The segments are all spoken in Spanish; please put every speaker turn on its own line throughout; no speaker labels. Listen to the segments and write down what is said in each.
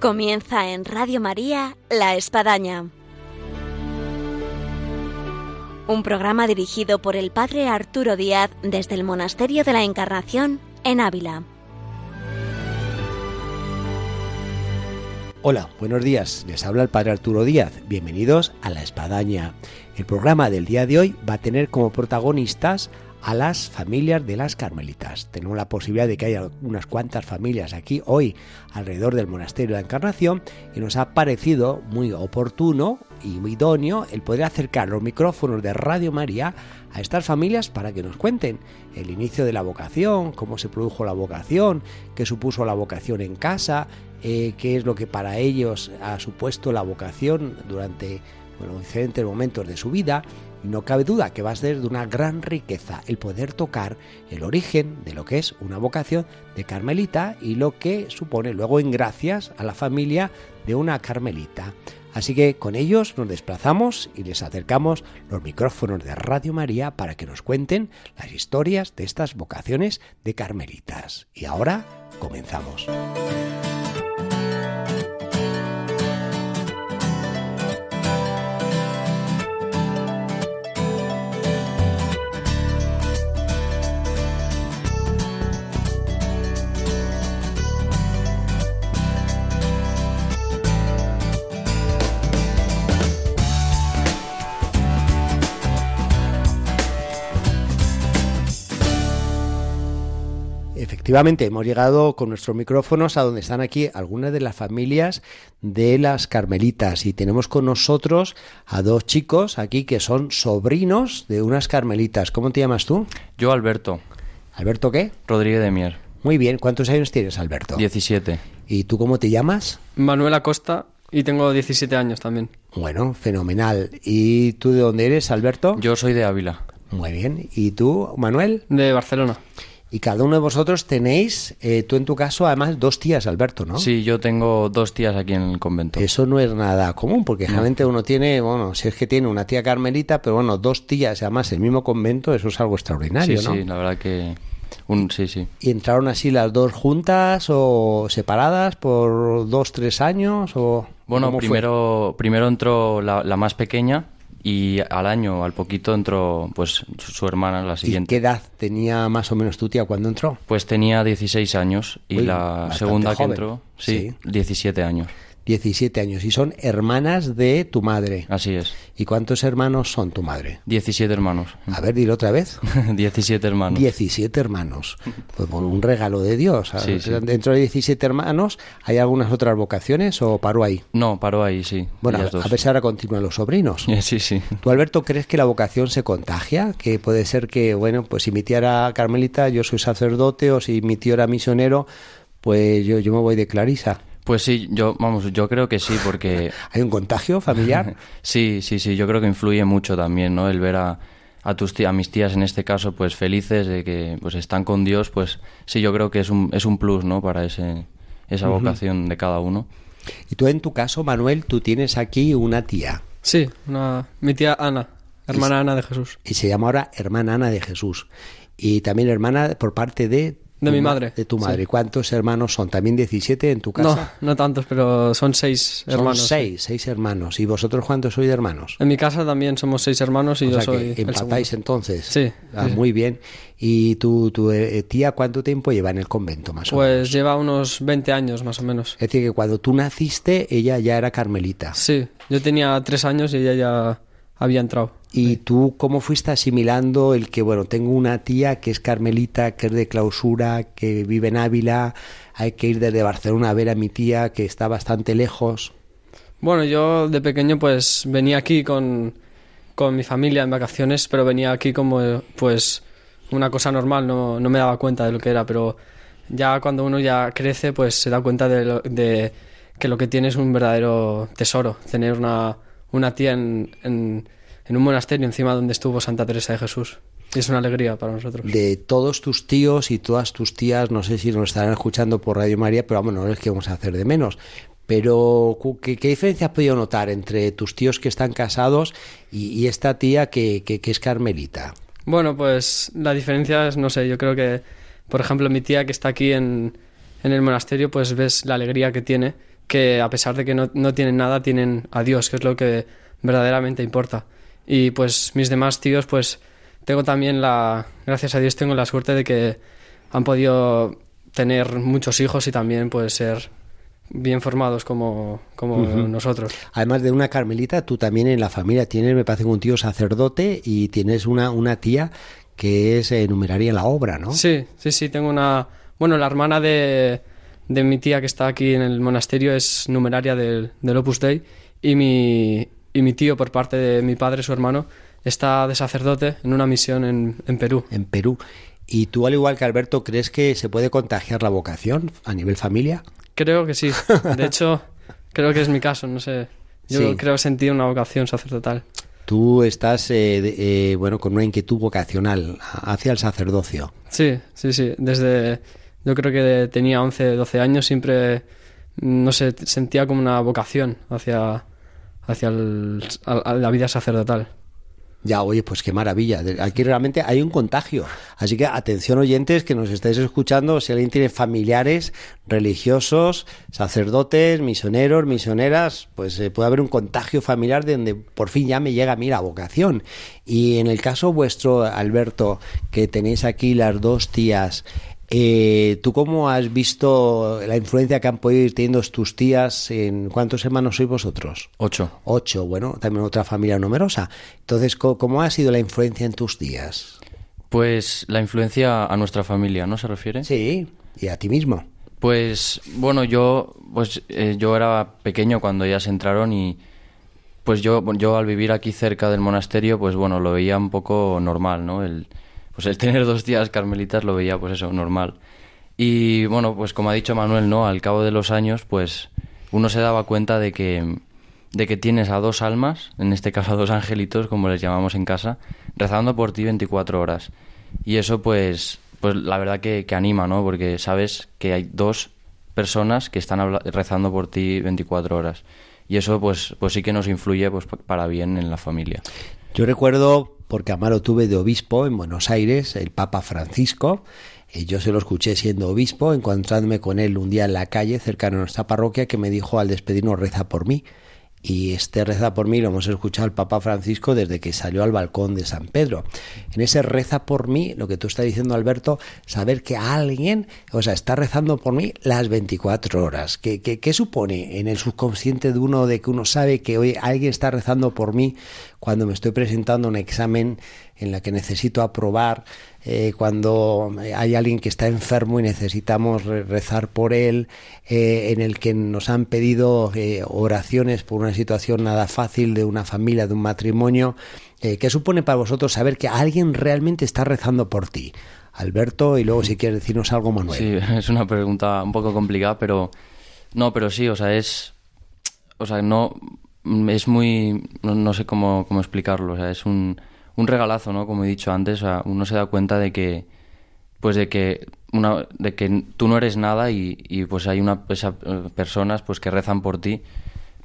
Comienza en Radio María La Espadaña. Un programa dirigido por el Padre Arturo Díaz desde el Monasterio de la Encarnación en Ávila.
Hola, buenos días. Les habla el Padre Arturo Díaz. Bienvenidos a La Espadaña. El programa del día de hoy va a tener como protagonistas a las familias de las carmelitas. Tenemos la posibilidad de que haya unas cuantas familias aquí hoy alrededor del monasterio de la Encarnación y nos ha parecido muy oportuno y muy idóneo el poder acercar los micrófonos de Radio María a estas familias para que nos cuenten el inicio de la vocación, cómo se produjo la vocación, qué supuso la vocación en casa, eh, qué es lo que para ellos ha supuesto la vocación durante bueno, diferentes momentos de su vida no cabe duda que va a ser de una gran riqueza el poder tocar el origen de lo que es una vocación de carmelita y lo que supone luego en gracias a la familia de una carmelita. Así que con ellos nos desplazamos y les acercamos los micrófonos de Radio María para que nos cuenten las historias de estas vocaciones de carmelitas. Y ahora comenzamos. Efectivamente, hemos llegado con nuestros micrófonos a donde están aquí algunas de las familias de las carmelitas y tenemos con nosotros a dos chicos aquí que son sobrinos de unas carmelitas. ¿Cómo te llamas tú?
Yo, Alberto.
¿Alberto qué?
Rodríguez de Mier.
Muy bien, ¿cuántos años tienes, Alberto?
17.
¿Y tú cómo te llamas?
Manuel Acosta y tengo 17 años también.
Bueno, fenomenal. ¿Y tú de dónde eres, Alberto?
Yo soy de Ávila.
Muy bien. ¿Y tú, Manuel?
De Barcelona.
Y cada uno de vosotros tenéis, eh, tú en tu caso, además, dos tías, Alberto, ¿no?
Sí, yo tengo dos tías aquí en el convento.
Eso no es nada común, porque generalmente uno tiene, bueno, si es que tiene una tía carmelita, pero bueno, dos tías, además, el mismo convento, eso es algo extraordinario,
sí,
¿no?
Sí, la verdad que... Un, sí, sí.
¿Y entraron así las dos juntas o separadas por dos, tres años? O,
bueno, primero, primero entró la, la más pequeña, y al año, al poquito, entró pues su hermana, la siguiente.
¿Y qué edad tenía más o menos tu tía cuando entró?
Pues tenía 16 años y
Uy,
la segunda
joven.
que entró, sí, 17 años.
17 años. Y son hermanas de tu madre.
Así es.
¿Y cuántos hermanos son tu madre?
17 hermanos.
A ver, dilo otra vez.
17 hermanos.
17 hermanos. Pues bueno, un regalo de Dios.
Sí, sí.
Dentro de 17 hermanos, ¿hay algunas otras vocaciones o paró ahí?
No, paró ahí, sí.
Bueno,
dos.
a ver si ahora continúan los sobrinos.
Sí, sí.
¿Tú, Alberto, crees que la vocación se contagia? Que puede ser que, bueno, pues si mi tía era carmelita, yo soy sacerdote, o si mi tío era misionero, pues yo, yo me voy de Clarisa.
Pues sí, yo, vamos, yo creo que sí, porque
¿Hay un contagio familiar?
sí, sí, sí, yo creo que influye mucho también, ¿no? El ver a, a tus tías, a mis tías en este caso, pues felices de que pues están con Dios, pues sí, yo creo que es un, es un plus, ¿no? Para ese, esa vocación de cada uno.
Y tú, en tu caso, Manuel, tú tienes aquí una tía.
Sí, una, mi tía Ana, hermana Ana de Jesús.
Y se llama ahora hermana Ana de Jesús. Y también hermana por parte de...
De mi
ma-
madre,
De tu
sí.
madre. ¿Cuántos hermanos son? ¿También 17 en tu
No,
casa?
no tantos, pero son seis
Son
hermanos. sí.
seis, seis hermanos. ¿Y vosotros cuántos sois de hermanos?
En mi casa también somos seis hermanos y
o
yo
sea
soy
que
el
empatáis
segundo.
entonces.
Sí,
Ah,
sí.
Muy bien. ¿Y tu, tu eh, tía cuánto tiempo lleva en el convento más o menos?
Pues lleva unos 20 años más o menos.
Es decir, que cuando tú naciste, ella ya era carmelita.
Sí, yo tenía tres años y ella ya había entrado.
¿Y tú cómo fuiste asimilando el que, bueno, tengo una tía que es carmelita, que es de clausura, que vive en Ávila, hay que ir desde Barcelona a ver a mi tía que está bastante lejos?
Bueno, yo de pequeño pues venía aquí con, con mi familia en vacaciones, pero venía aquí como pues una cosa normal, no, no me daba cuenta de lo que era, pero ya cuando uno ya crece pues se da cuenta de, lo- de que lo que tiene es un verdadero tesoro, tener una, una tía en, en, en un monasterio encima donde estuvo Santa Teresa de Jesús. Es una alegría para nosotros.
De todos tus tíos y todas tus tías, no sé si nos estarán escuchando por Radio María, pero vamos, no es que vamos a hacer de menos. Pero, ¿qué, qué diferencia has podido notar entre tus tíos que están casados y, y esta tía que, que- que es carmelita?
Bueno, pues la diferencia es, no sé, yo creo que, por ejemplo, mi tía que está aquí en, en el monasterio, pues ves la alegría que tiene que a pesar de que no, no tienen nada, tienen a Dios, que es lo que verdaderamente importa. Y pues mis demás tíos, pues tengo también la, gracias a Dios, tengo la suerte de que han podido tener muchos hijos y también pues ser bien formados como, como nosotros.
Además de una carmelita, tú también en la familia tienes, me parece, un tío sacerdote y tienes una, una tía que es eh, numeraria en la obra, ¿no?
Sí, sí, sí, tengo una... Bueno, la hermana de, de mi tía que está aquí en el monasterio es numeraria del, del Opus Dei y mi, y mi tío, por parte de mi padre, su hermano, está de sacerdote en una misión en, en Perú.
En Perú. ¿Y tú, al igual que Alberto, crees que se puede contagiar la vocación a nivel familia?
Creo que sí. De hecho, creo que es mi caso, no sé. Yo
Sí.
creo sentir una vocación sacerdotal.
Tú estás, eh, eh, bueno, con una inquietud vocacional hacia el sacerdocio.
Sí, sí, sí. Desde. Yo creo que tenía 11, 12 años, siempre. No sé, sentía como una vocación hacia. Hacia el- la vida sacerdotal.
Ya, oye, pues qué maravilla. Aquí realmente hay un contagio. Así que atención oyentes que nos estáis escuchando, si alguien tiene familiares religiosos, sacerdotes, misioneros, misioneras, pues eh, puede haber un contagio familiar de donde por fin ya me llega a mí la vocación. Y en el caso vuestro, Alberto, que tenéis aquí las dos tías, eh, ¿tú cómo has visto la influencia que han podido ir teniendo tus tías? En ¿Cuántos hermanos sois vosotros?
Ocho.
Ocho, bueno, también otra familia numerosa. Entonces, ¿cómo ha sido la influencia en tus días?
Pues la influencia a nuestra familia, ¿no se refiere?
Sí, y a ti mismo.
Pues bueno, yo pues eh, yo era pequeño cuando ellas entraron y pues yo yo al vivir aquí cerca del monasterio, pues bueno, lo veía un poco normal, ¿no? El pues el tener dos tías carmelitas lo veía pues eso, normal. Y bueno, pues como ha dicho Manuel, ¿no? Al cabo de los años, pues uno se daba cuenta de que de que tienes a dos almas, en este caso a dos angelitos, como les llamamos en casa, rezando por ti 24 horas. Y eso pues pues la verdad que, que anima, ¿no? Porque sabes que hay dos personas que están rezando por ti 24 horas. Y eso pues pues sí que nos influye pues pa- para bien en la familia.
Yo recuerdo, porque Amaro tuve de obispo en Buenos Aires, el Papa Francisco. yo se lo escuché siendo obispo, encontrándome con él un día en la calle cercano a nuestra parroquia, que me dijo al despedirnos, reza por mí. Y este reza por mí lo hemos escuchado al Papa Francisco desde que salió al balcón de San Pedro. En ese reza por mí, lo que tú estás diciendo, Alberto, saber que alguien, o sea, está rezando por mí las 24 horas. ¿Qué, qué, qué supone en el subconsciente de uno de que uno sabe que hoy alguien está rezando por mí cuando me estoy presentando un examen en la que necesito aprobar, eh, cuando hay alguien que está enfermo y necesitamos re- rezar por él, eh, en el que nos han pedido eh, oraciones por una situación nada fácil de una familia, de un matrimonio. ¿Qué supone para vosotros saber que alguien realmente está rezando por ti? Alberto, y luego si quieres decirnos algo, Manuel.
Sí, es una pregunta un poco complicada, pero no, pero sí, o sea, es, o sea, no, es muy, no, no sé cómo, cómo explicarlo, o sea, es un, un regalazo, ¿no? Como he dicho antes, o sea, uno se da cuenta de que, pues de que una, de que tú no eres nada y, y pues hay una esa, eh, personas pues que rezan por ti,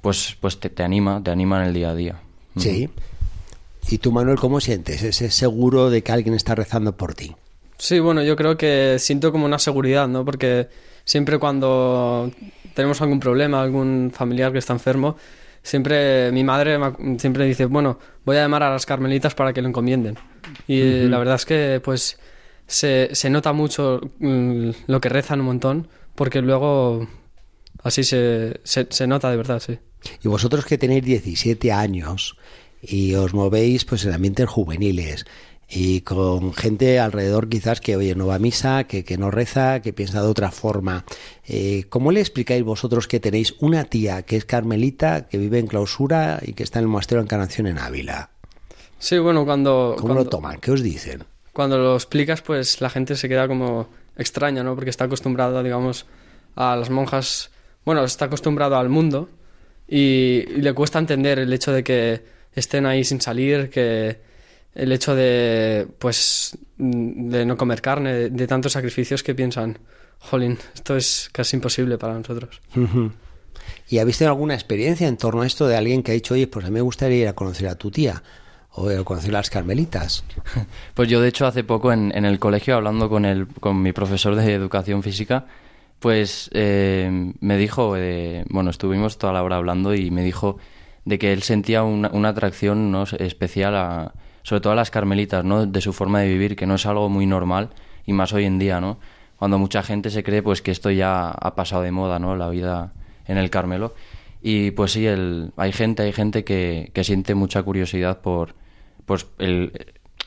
pues, pues te, te anima, te anima en el día a día.
Sí. ¿Y tú, Manuel, cómo sientes? ¿Ese seguro de que alguien está rezando por ti?
Sí, bueno, yo creo que siento como una seguridad, ¿no? Porque siempre cuando tenemos algún problema, algún familiar que está enfermo, siempre mi madre siempre dice, bueno, voy a llamar a las carmelitas para que lo encomienden. Y la verdad es que, pues, se, se nota mucho mm, lo que rezan un montón, porque luego así se, se, se nota de verdad, sí.
Y vosotros que tenéis 17 años y os movéis pues en ambientes juveniles y con gente alrededor quizás que oye no va a misa, que, que no reza, que piensa de otra forma. Eh, ¿Cómo le explicáis vosotros que tenéis una tía que es carmelita, que vive en clausura y que está en el monasterio de Encarnación en Ávila?
Sí, bueno, cuando...
¿Cómo
cuando-
lo toman? ¿Qué os dicen?
cuando lo explicas, pues la gente se queda como extraña, ¿no? Porque está acostumbrada, digamos, a las monjas. Bueno, está acostumbrado al mundo y, y le cuesta entender el hecho de que estén ahí sin salir, que el hecho de, pues, mm, de no comer carne, de, de tantos sacrificios que piensan, jolín, esto es casi imposible para nosotros.
¿Y habéis tenido alguna experiencia en torno a esto de alguien que ha dicho, oye, pues a mí me gustaría ir a conocer a tu tía o a conocer a las carmelitas?
Pues yo, de hecho, hace poco en, en el colegio, hablando con, el, con mi profesor de educación física, Pues eh, me dijo, eh, bueno, estuvimos toda la hora hablando y me dijo de que él sentía una, una atracción ¿no? especial a, sobre todo a las carmelitas, ¿no? De su forma de vivir, que no es algo muy normal y más hoy en día, ¿no? Cuando mucha gente se cree pues que esto ya ha pasado de moda, ¿no? La vida en el Carmelo. Y pues sí, el, hay gente, hay gente que, que siente mucha curiosidad por pues el,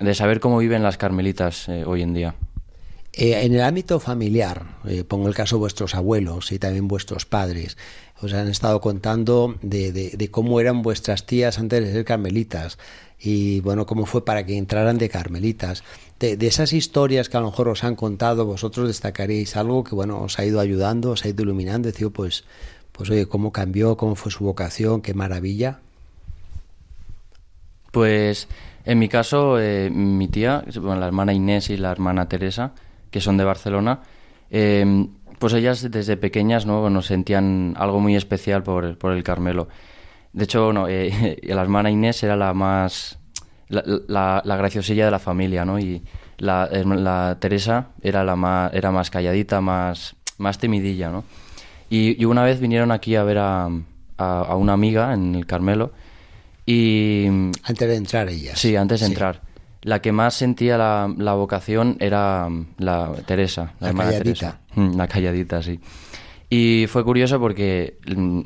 de saber cómo viven las carmelitas eh, hoy en día.
Eh, en el ámbito familiar, eh, pongo el caso de vuestros abuelos y también vuestros padres, os han estado contando de, de, de, cómo eran vuestras tías antes de ser carmelitas y bueno, cómo fue para que entraran de carmelitas. De, de, esas historias que a lo mejor os han contado, vosotros destacaréis algo que bueno, os ha ido ayudando, os ha ido iluminando, decir, pues, pues oye, cómo cambió, cómo fue su vocación, qué maravilla.
Pues en mi caso, eh, mi tía, bueno, la hermana Inés y la hermana Teresa, que son de Barcelona, eh, pues ellas desde pequeñas ¿no? nos sentían algo muy especial por, por el Carmelo. De hecho, no, eh, la hermana Inés era la más. La, la, la, graciosilla de la familia, ¿no? Y la, la Teresa era la más, era más calladita, más, más timidilla, ¿no? Y, y, una vez vinieron aquí a ver a, a, a, una amiga en el Carmelo y...
Antes de entrar ella.
Sí, antes de sí. entrar. La que más sentía la, la vocación era la Teresa, la,
la
hermana
calladita.
Teresa. La calladita, sí. Y fue curioso porque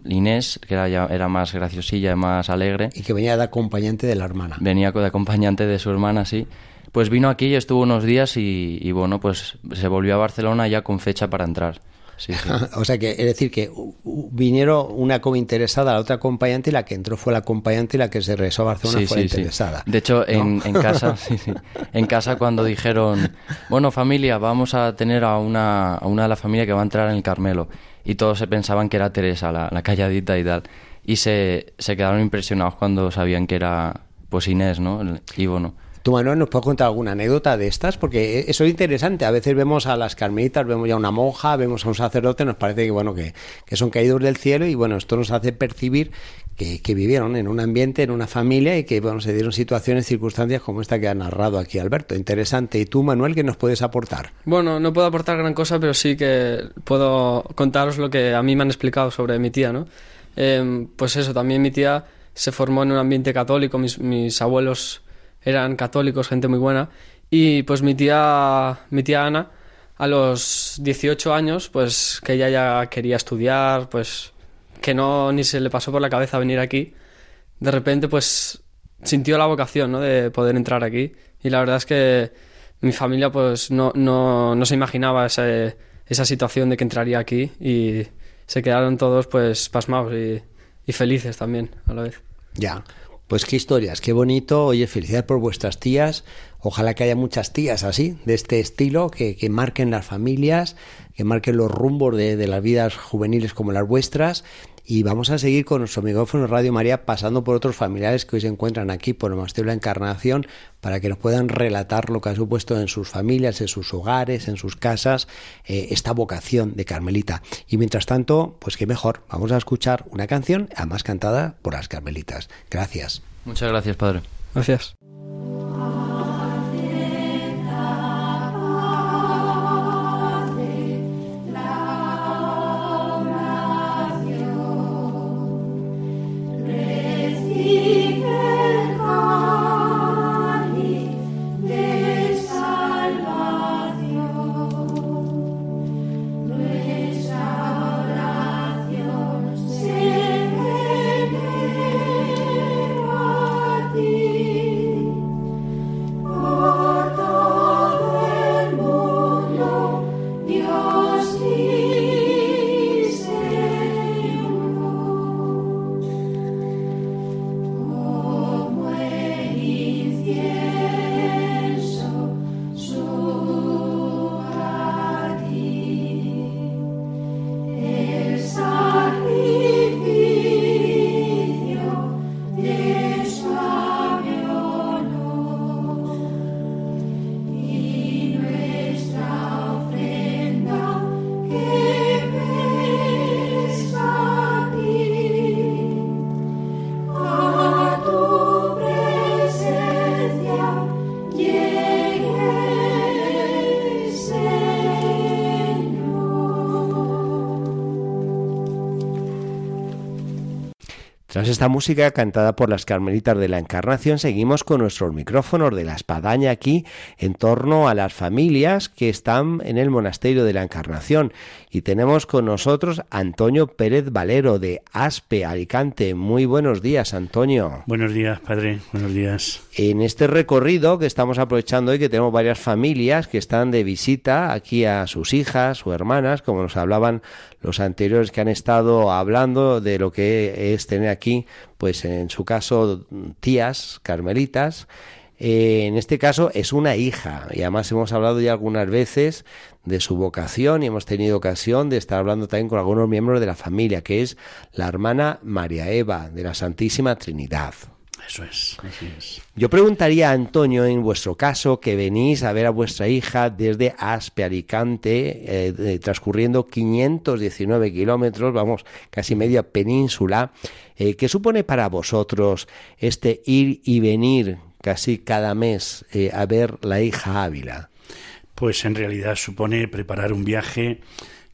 Inés, que era, ya, era más graciosilla, más alegre.
Y que venía de acompañante de la hermana.
Venía de acompañante de su hermana, sí. Pues vino aquí y estuvo unos días y, y bueno, pues se volvió a Barcelona ya con fecha para entrar. Sí, sí.
o sea que es decir que vinieron una como interesada, la otra acompañante y la que entró fue la acompañante y la que se regresó a Barcelona
sí,
fue la interesada.
De hecho,
¿no?
en, en, casa, en casa cuando dijeron, bueno familia, vamos a tener a una, a una de la familia que va a entrar en el Carmelo y todos se pensaban que era Teresa, la, la calladita y tal. Y se, se, quedaron impresionados cuando sabían que era pues Inés, ¿no? Y bueno.
¿Tú, Manuel, nos puedes contar alguna anécdota de estas? Porque eso es interesante. A veces vemos a las carmelitas, vemos ya a una monja, vemos a un sacerdote, nos parece que, bueno, que, que son caídos del cielo y, bueno, esto nos hace percibir que, que, vivieron en un ambiente, en una familia y que, bueno, se dieron situaciones, circunstancias como esta que ha narrado aquí Alberto. Interesante. ¿Y tú, Manuel, qué nos puedes aportar?
Bueno, no puedo aportar gran cosa, pero sí que puedo contaros lo que a mí me han explicado sobre mi tía, ¿no? Eh, pues eso, también mi tía se formó en un ambiente católico, mis abuelos eran católicos, gente muy buena. Y pues mi tía, mi tía Ana, a los 18 años, pues que ella ya quería estudiar, pues que no ni se le pasó por la cabeza venir aquí. De repente, pues sintió la vocación, ¿no? De poder entrar aquí. Y la verdad es que mi familia, pues no, no, no se imaginaba ese, esa situación de que entraría aquí y se quedaron todos, pues, pasmados y, y felices también a la vez.
Ya. Pues qué historias, qué bonito. Oye, felicidades por vuestras tías. Ojalá que haya muchas tías así, de este estilo, que, que marquen las familias, que marquen los rumbos de, de, las vidas juveniles como las vuestras. Y vamos a seguir con nuestro micrófono Radio María, pasando por otros familiares que hoy se encuentran aquí por el Monasterio de la Encarnación, para que nos puedan relatar lo que ha supuesto en sus familias, en sus hogares, en sus casas, eh, esta vocación de Carmelita. Y mientras tanto, pues qué mejor, vamos a escuchar una canción, además cantada por las Carmelitas. Gracias.
Muchas gracias, Padre.
Gracias.
Tras esta música cantada por las Carmelitas de la Encarnación, seguimos con nuestros micrófonos de la espadaña aquí en torno a las familias que están en el Monasterio de la Encarnación. Y tenemos con nosotros a Antonio Pérez Valero de Aspe, Alicante. Muy buenos días, Antonio.
Buenos días, padre. Buenos días.
En este recorrido que estamos aprovechando hoy, que tenemos varias familias que están de visita aquí a sus hijas o hermanas, como nos hablaban los anteriores que han estado hablando de lo que es tener aquí, pues en su caso, tías carmelitas. Eh, en este caso es una hija y además hemos hablado ya algunas veces de su vocación y hemos tenido ocasión de estar hablando también con algunos miembros de la familia, que es la hermana María Eva de la Santísima Trinidad.
Eso es, así es.
Yo preguntaría a Antonio, en vuestro caso, que venís a ver a vuestra hija desde Aspe, Alicante, eh, transcurriendo 519 kilómetros, vamos, casi media península, eh, ¿qué supone para vosotros este ir y venir casi cada mes eh, a ver la hija Ávila?
Pues en realidad supone preparar un viaje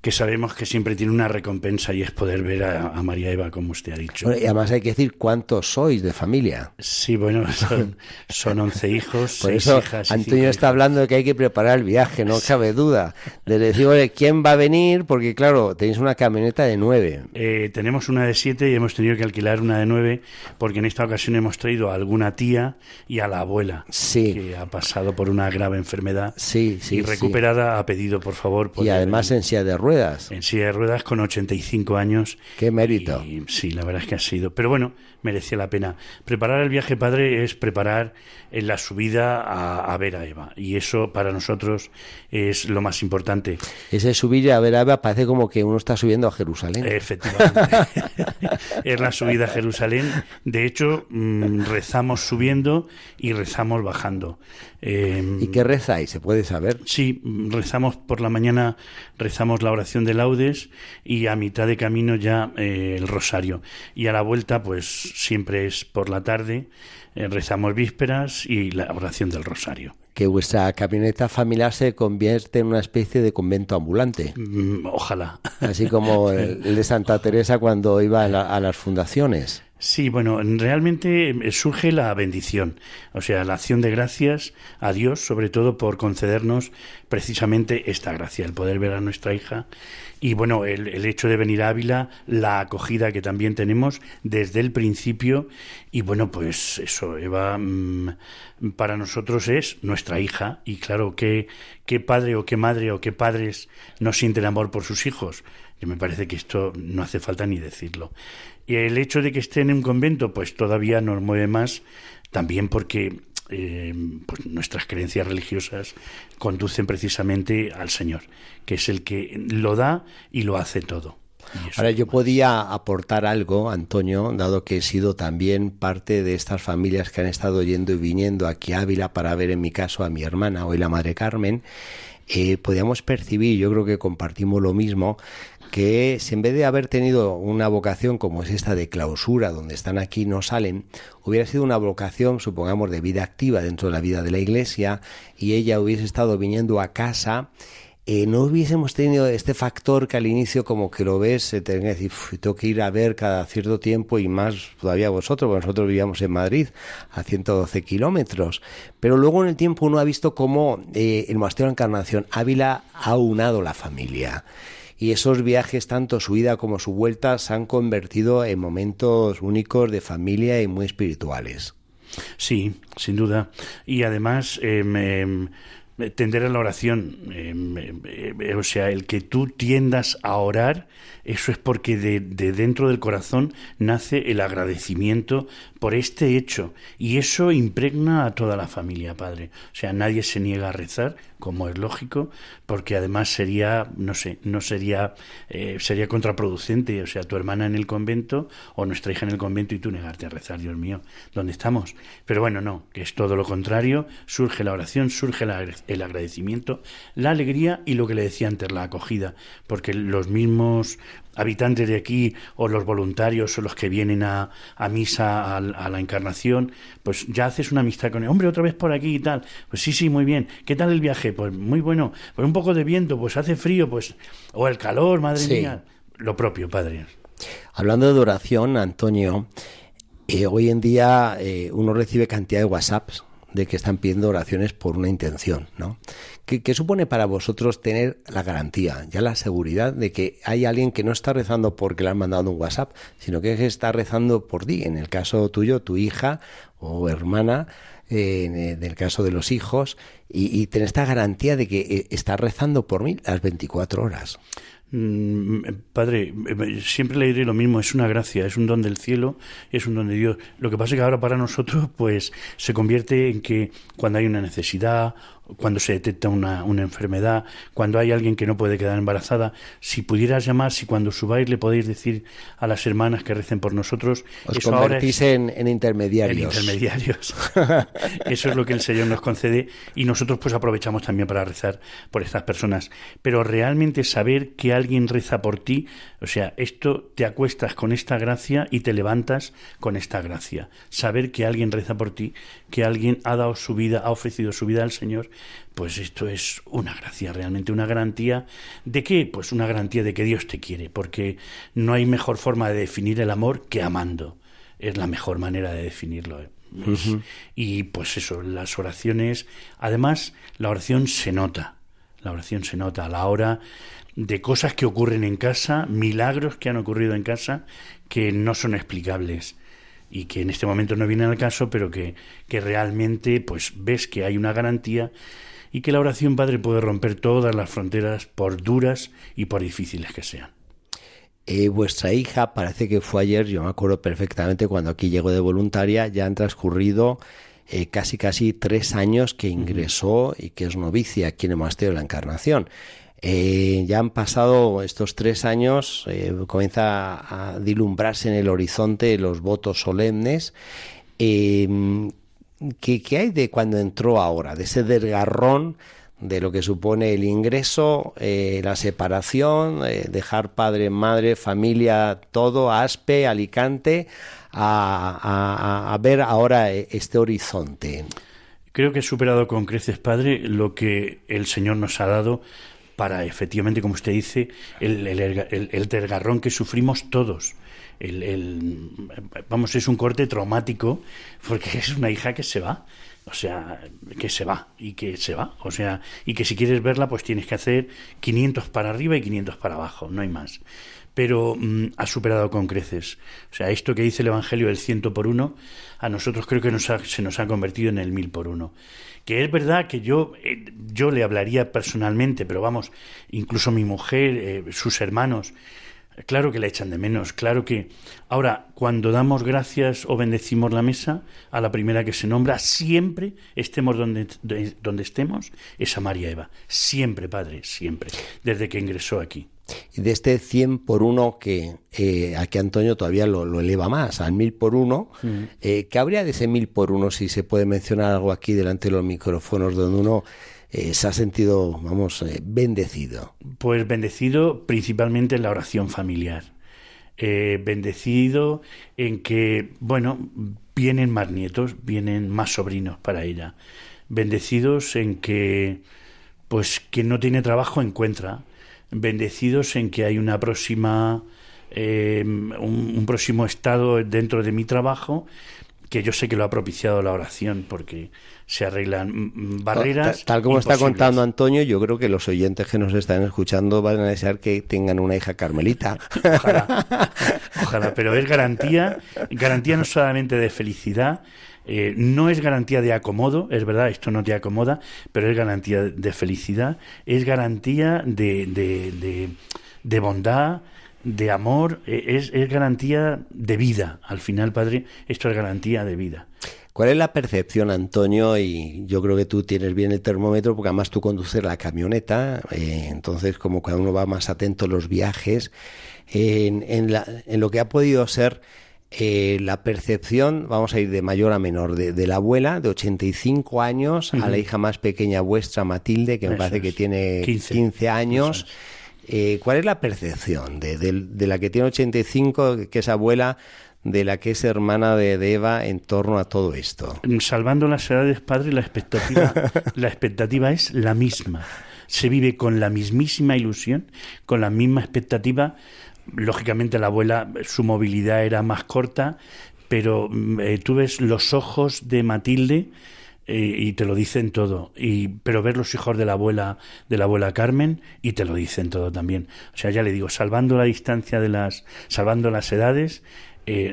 que sabemos que siempre tiene una recompensa y es poder ver a, María Eva, como usted ha dicho.
y además hay que decir cuántos sois de familia.
Sí, bueno, son, once 11 hijos,
Por
seis
eso
hijas.
Antonio está hablando de que hay que preparar el viaje, no cabe duda. De decir, ¿quién va a venir? Porque claro, tenéis una camioneta de nueve.
Eh, tenemos una de siete y hemos tenido que alquilar una de nueve porque en esta ocasión hemos traído a alguna tía y a la abuela
sí.
que ha pasado por una grave enfermedad
sí, sí,
y recuperada ha pedido por favor.
Y además en silla de ruedas
en silla de ruedas con 85 años.
Qué mérito.
sí, la verdad es que ha sido. Pero bueno, merecía la pena. Preparar el viaje, padre, es preparar en la subida a, ver a Eva. Y eso para nosotros es lo más importante.
Ese subir a ver a Eva parece como que uno está subiendo a Jerusalén.
Efectivamente. es la subida a Jerusalén. De hecho, mm, rezamos subiendo y rezamos bajando.
¿Y qué rezáis? ¿Se puede saber?
Sí, rezamos por la mañana, rezamos la oración de laudes y a mitad de camino ya eh, el rosario. Y a la vuelta, pues siempre es por la tarde, eh, rezamos vísperas y la oración del rosario
que vuestra camioneta familiar se convierte en una especie de convento ambulante.
Mm, ojalá.
Así como el, de Santa Teresa cuando iba a las fundaciones.
Sí, bueno, realmente eh, surge la bendición, o sea, la acción de gracias a Dios, sobre todo por concedernos precisamente esta gracia, el poder ver a nuestra hija y bueno, el, hecho de venir a Ávila, la acogida que también tenemos desde el principio y bueno, pues eso, Eva mm, para nosotros es nuestra hija y claro, ¿qué, qué padre o qué madre o qué padres no sienten amor por sus hijos? Yo me parece que esto no hace falta ni decirlo. Y el hecho de que esté en un convento, pues todavía nos mueve más, también porque eh, pues nuestras creencias religiosas conducen precisamente al Señor, que es el que lo da y lo hace todo.
Ahora yo podía aportar algo, Antonio, dado que he sido también parte de estas familias que han estado yendo y viniendo aquí a Ávila para ver en mi caso a mi hermana, hoy la Madre Carmen, eh, podíamos percibir, yo creo que compartimos lo mismo, que si en vez de haber tenido una vocación como es esta de clausura, donde están aquí no salen, hubiera sido una vocación, supongamos, de vida activa dentro de la vida de la iglesia y ella hubiese estado viniendo a casa, eh, no hubiésemos tenido este factor que al inicio como que lo ves, se te decir, tengo que ir a ver cada cierto tiempo y más todavía vosotros, porque nosotros vivíamos en Madrid a 112 kilómetros. Pero luego en el tiempo uno ha visto cómo eh, el Monasterio de Encarnación Ávila ha unado la familia y esos viajes, tanto su ida como su vuelta, se han convertido en momentos únicos de familia y muy espirituales.
Sí, sin duda. Y además, eh, tender a la oración, em, eh, o sea, el que tú tiendas a orar, eso es porque de, dentro del corazón nace el agradecimiento por este hecho y eso impregna a toda la familia, padre. O sea, nadie se niega a rezar, como es lógico, porque además sería, no sé, no sería, eh, sería contraproducente, o sea, tu hermana en el convento o nuestra hija en el convento y tú negarte a rezar, Dios mío, ¿dónde estamos? Pero bueno, no, que es todo lo contrario, surge la oración, surge el agradecimiento, la alegría y lo que le decía antes, la acogida, porque los mismos habitantes de aquí o los voluntarios o los que vienen a, a misa a, la encarnación, pues ya haces una amistad con él. Hombre, otra vez por aquí y tal. Pues sí, sí, muy bien. ¿Qué tal el viaje? Pues muy bueno. Pues un poco de viento, pues hace frío, pues. O el calor, madre mía. Lo propio, padre.
Hablando de oración, Antonio, eh, hoy en día eh, uno recibe cantidad de WhatsApps de que están pidiendo oraciones por una intención, ¿no? ¿Qué, supone para vosotros tener la garantía, ya la seguridad de que hay alguien que no está rezando porque le han mandado un WhatsApp, sino que está rezando por ti? En el caso tuyo, tu hija o hermana, eh, en el caso de los hijos, y, y tener esta garantía de que está rezando por mí las 24 horas.
Mm, padre, eh, siempre le diré lo mismo, es una gracia, es un don del cielo, es un don de Dios. Lo que pasa es que ahora para nosotros, pues, se convierte en que cuando hay una necesidad cuando se detecta una, una, enfermedad, cuando hay alguien que no puede quedar embarazada, si pudieras llamar, si cuando subáis le podéis decir a las hermanas que recen por nosotros,
os convertís en, en, intermediarios.
En intermediarios. eso es lo que el Señor nos concede y nosotros pues aprovechamos también para rezar por estas personas. Pero realmente saber que alguien reza por ti, o sea, esto te acuestas con esta gracia y te levantas con esta gracia. Saber que alguien reza por ti, que alguien ha dado su vida, ha ofrecido su vida al Señor pues esto es una gracia, realmente una garantía. ¿De qué? Pues una garantía de que Dios te quiere, porque no hay mejor forma de definir el amor que amando. Es la mejor manera de definirlo. ¿eh? Y pues eso, las oraciones, además la oración se nota, la oración se nota a la hora de cosas que ocurren en casa, milagros que han ocurrido en casa que no son explicables y que en este momento no viene al caso, pero que, que realmente pues ves que hay una garantía y que la oración, Padre, puede romper todas las fronteras, por duras y por difíciles que sean.
Eh, vuestra hija parece que fue ayer, yo me acuerdo perfectamente cuando aquí llegó de voluntaria, ya han transcurrido eh, casi casi tres años que ingresó y que es novicia aquí en el Monasterio de la Encarnación. Eh, ya han pasado estos tres años, eh, comienza a dilumbrarse en el horizonte los votos solemnes. Em, ¿qué, hay de cuando entró ahora? De ese desgarrón de lo que supone el ingreso, eh, la separación, dejar padre, madre, familia, todo, Aspe, Alicante, a ver ahora este horizonte.
Creo que he superado con creces, Padre, lo que el Señor nos ha dado para efectivamente, como usted dice, el, el, desgarrón que sufrimos todos. El, vamos, es un corte traumático porque es una hija que se va. O sea, que se va y que se va. O sea, y que si quieres verla, pues tienes que hacer 500 para arriba y 500 para abajo, no hay más. Pero mm, ha superado con creces. O sea, esto que dice el Evangelio del ciento por uno, a nosotros creo que nos se nos ha convertido en el mil por uno que es verdad que yo, eh, yo le hablaría personalmente, pero vamos, incluso mi mujer, eh, sus hermanos, claro que la echan de menos, claro que... Ahora, cuando damos gracias o bendecimos la mesa, a la primera que se nombra, siempre, estemos donde, donde estemos, es a María Eva. Siempre, Padre, siempre, desde que ingresó aquí.
Y de este 100 por 1 que eh, aquí Antonio todavía lo, eleva más, al 1000 por 1, mm. eh, ¿qué habría de ese 1000 por 1 si se puede mencionar algo aquí delante de los micrófonos donde uno eh, se ha sentido, vamos, eh, bendecido?
Pues bendecido principalmente en la oración familiar. bendecido en que, bueno, vienen más nietos, vienen más sobrinos para ella. Bendecidos en que, pues, quien no tiene trabajo encuentra bendecidos en que hay una próxima eh, un, próximo estado dentro de mi trabajo que yo sé que lo ha propiciado la oración porque se arreglan barreras.
Tal, como está contando Antonio, yo creo que los oyentes que nos están escuchando van a desear que tengan una hija carmelita.
Ojalá, ojalá, pero es garantía, garantía no solamente de felicidad, eh, no es garantía de acomodo, es verdad, esto no te acomoda, pero es garantía de felicidad, es garantía de, de, de, bondad, de amor, e, es, es garantía de vida. Al final, Padre, esto es garantía de vida.
¿Cuál es la percepción, Antonio? Y yo creo que tú tienes bien el termómetro, porque además tú conduces la camioneta, eh, entonces como cada uno va más atento a los viajes, en, en, la, en lo que ha podido ser eh, la percepción, vamos a ir de mayor a menor, de, la abuela de 85 años a la hija más pequeña vuestra, Matilde, que me parece que tiene 15, años. Eh, ¿Cuál es la percepción de, de, la que tiene 85, que es abuela, de la que es hermana de, Eva en torno a todo esto?
Salvando las edades, padre, la expectativa, la expectativa es la misma. Se vive con la mismísima ilusión, con la misma expectativa lógicamente la abuela, su movilidad era más corta, pero mm, eh, tú ves los ojos de Matilde eh, y te lo dicen todo. Y, pero ver los hijos de la abuela, de la abuela Carmen, y te lo dicen todo también. O sea, ya le digo, salvando la distancia de las, salvando las edades, eh,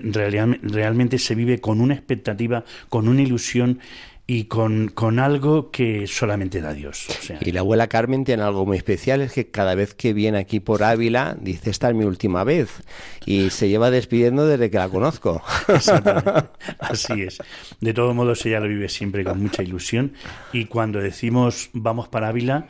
realmente se vive con una expectativa, con una ilusión y con, con, algo que solamente da Dios.
y la abuela Carmen tiene algo muy especial, es que cada vez que viene aquí por Ávila dice esta es mi última vez y se lleva despidiendo desde que la conozco.
Así es. De todos modos ella lo vive siempre con mucha ilusión y cuando decimos vamos para Ávila,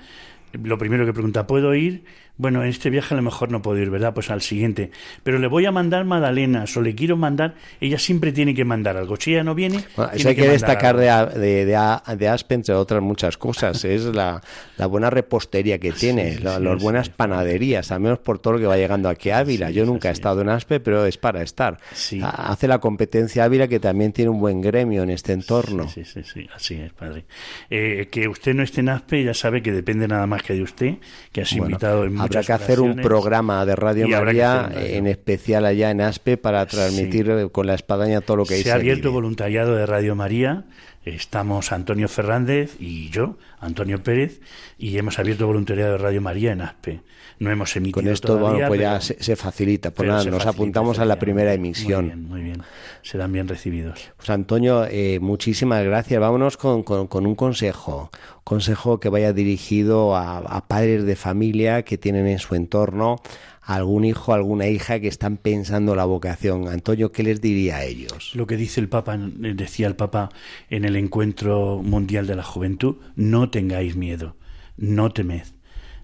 lo primero que pregunta, ¿puedo ir? Bueno, en este viaje a lo mejor no puedo ir, ¿verdad? Pues al siguiente. Pero le voy a mandar magdalenas o le quiero mandar, ella siempre tiene que mandar algo. Si ella no viene.
eso hay que, destacar de, de, de, Aspen, entre otras muchas cosas. es la, buena repostería que tiene, las buenas panaderías, al menos por todo lo que va llegando aquí a Ávila. Yo nunca he estado en Aspen, pero es para estar. Hace la competencia Ávila, que también tiene un buen gremio en este entorno.
Sí, sí, sí, así es, padre. Eh, que usted no esté en Aspen, ya sabe que depende nada más que de usted, que has invitado en
Habrá que hacer un programa de Radio María, en especial allá en Aspe, para transmitir con la espadaña todo lo que hay.
Se ha abierto voluntariado de Radio María. Estamos Antonio Fernández y yo, Antonio Pérez, y hemos abierto voluntariado de Radio María en Aspe no hemos emitido
Con esto, bueno, pues ya se, facilita. Pues nada, nos apuntamos a la primera emisión.
Muy bien, muy bien. Serán bien recibidos.
Pues Antonio, eh, muchísimas gracias. Vámonos con, con, un consejo. Consejo que vaya dirigido a, padres de familia que tienen en su entorno algún hijo, alguna hija que están pensando la vocación. Antonio, ¿qué les diría a ellos?
Lo que dice el Papa, decía el Papa en el encuentro mundial de la juventud, no tengáis miedo, no temed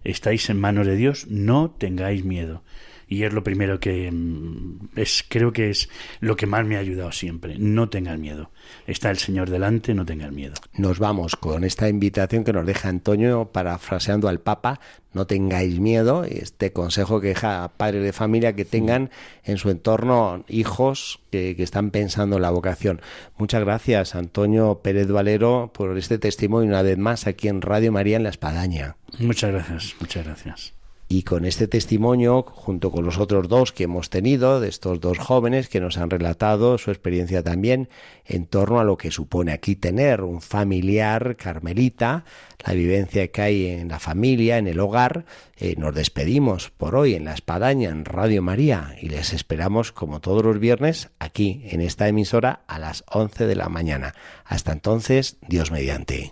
estáis en manos de Dios, no tengáis miedo. Y es lo primero que mm, es, creo que es lo que más me ha ayudado siempre. No tengan miedo. Está el Señor delante, no tengan miedo.
Nos vamos con esta invitación que nos deja Antonio, parafraseando al Papa, no tengáis miedo, este consejo que deja a padres de familia que tengan en su entorno hijos que, que, están pensando en la vocación. Muchas gracias, Antonio Pérez Valero, por este testimonio una vez más aquí en Radio María en La Espadaña.
Muchas gracias, muchas gracias.
Y con este testimonio, junto con los otros dos que hemos tenido, de estos dos jóvenes que nos han relatado su experiencia también en torno a lo que supone aquí tener un familiar carmelita, la vivencia que hay en la familia, en el hogar, eh, nos despedimos por hoy en La Espadaña, en Radio María, y les esperamos como todos los viernes aquí en esta emisora a las 11 de la mañana. Hasta entonces, Dios mediante.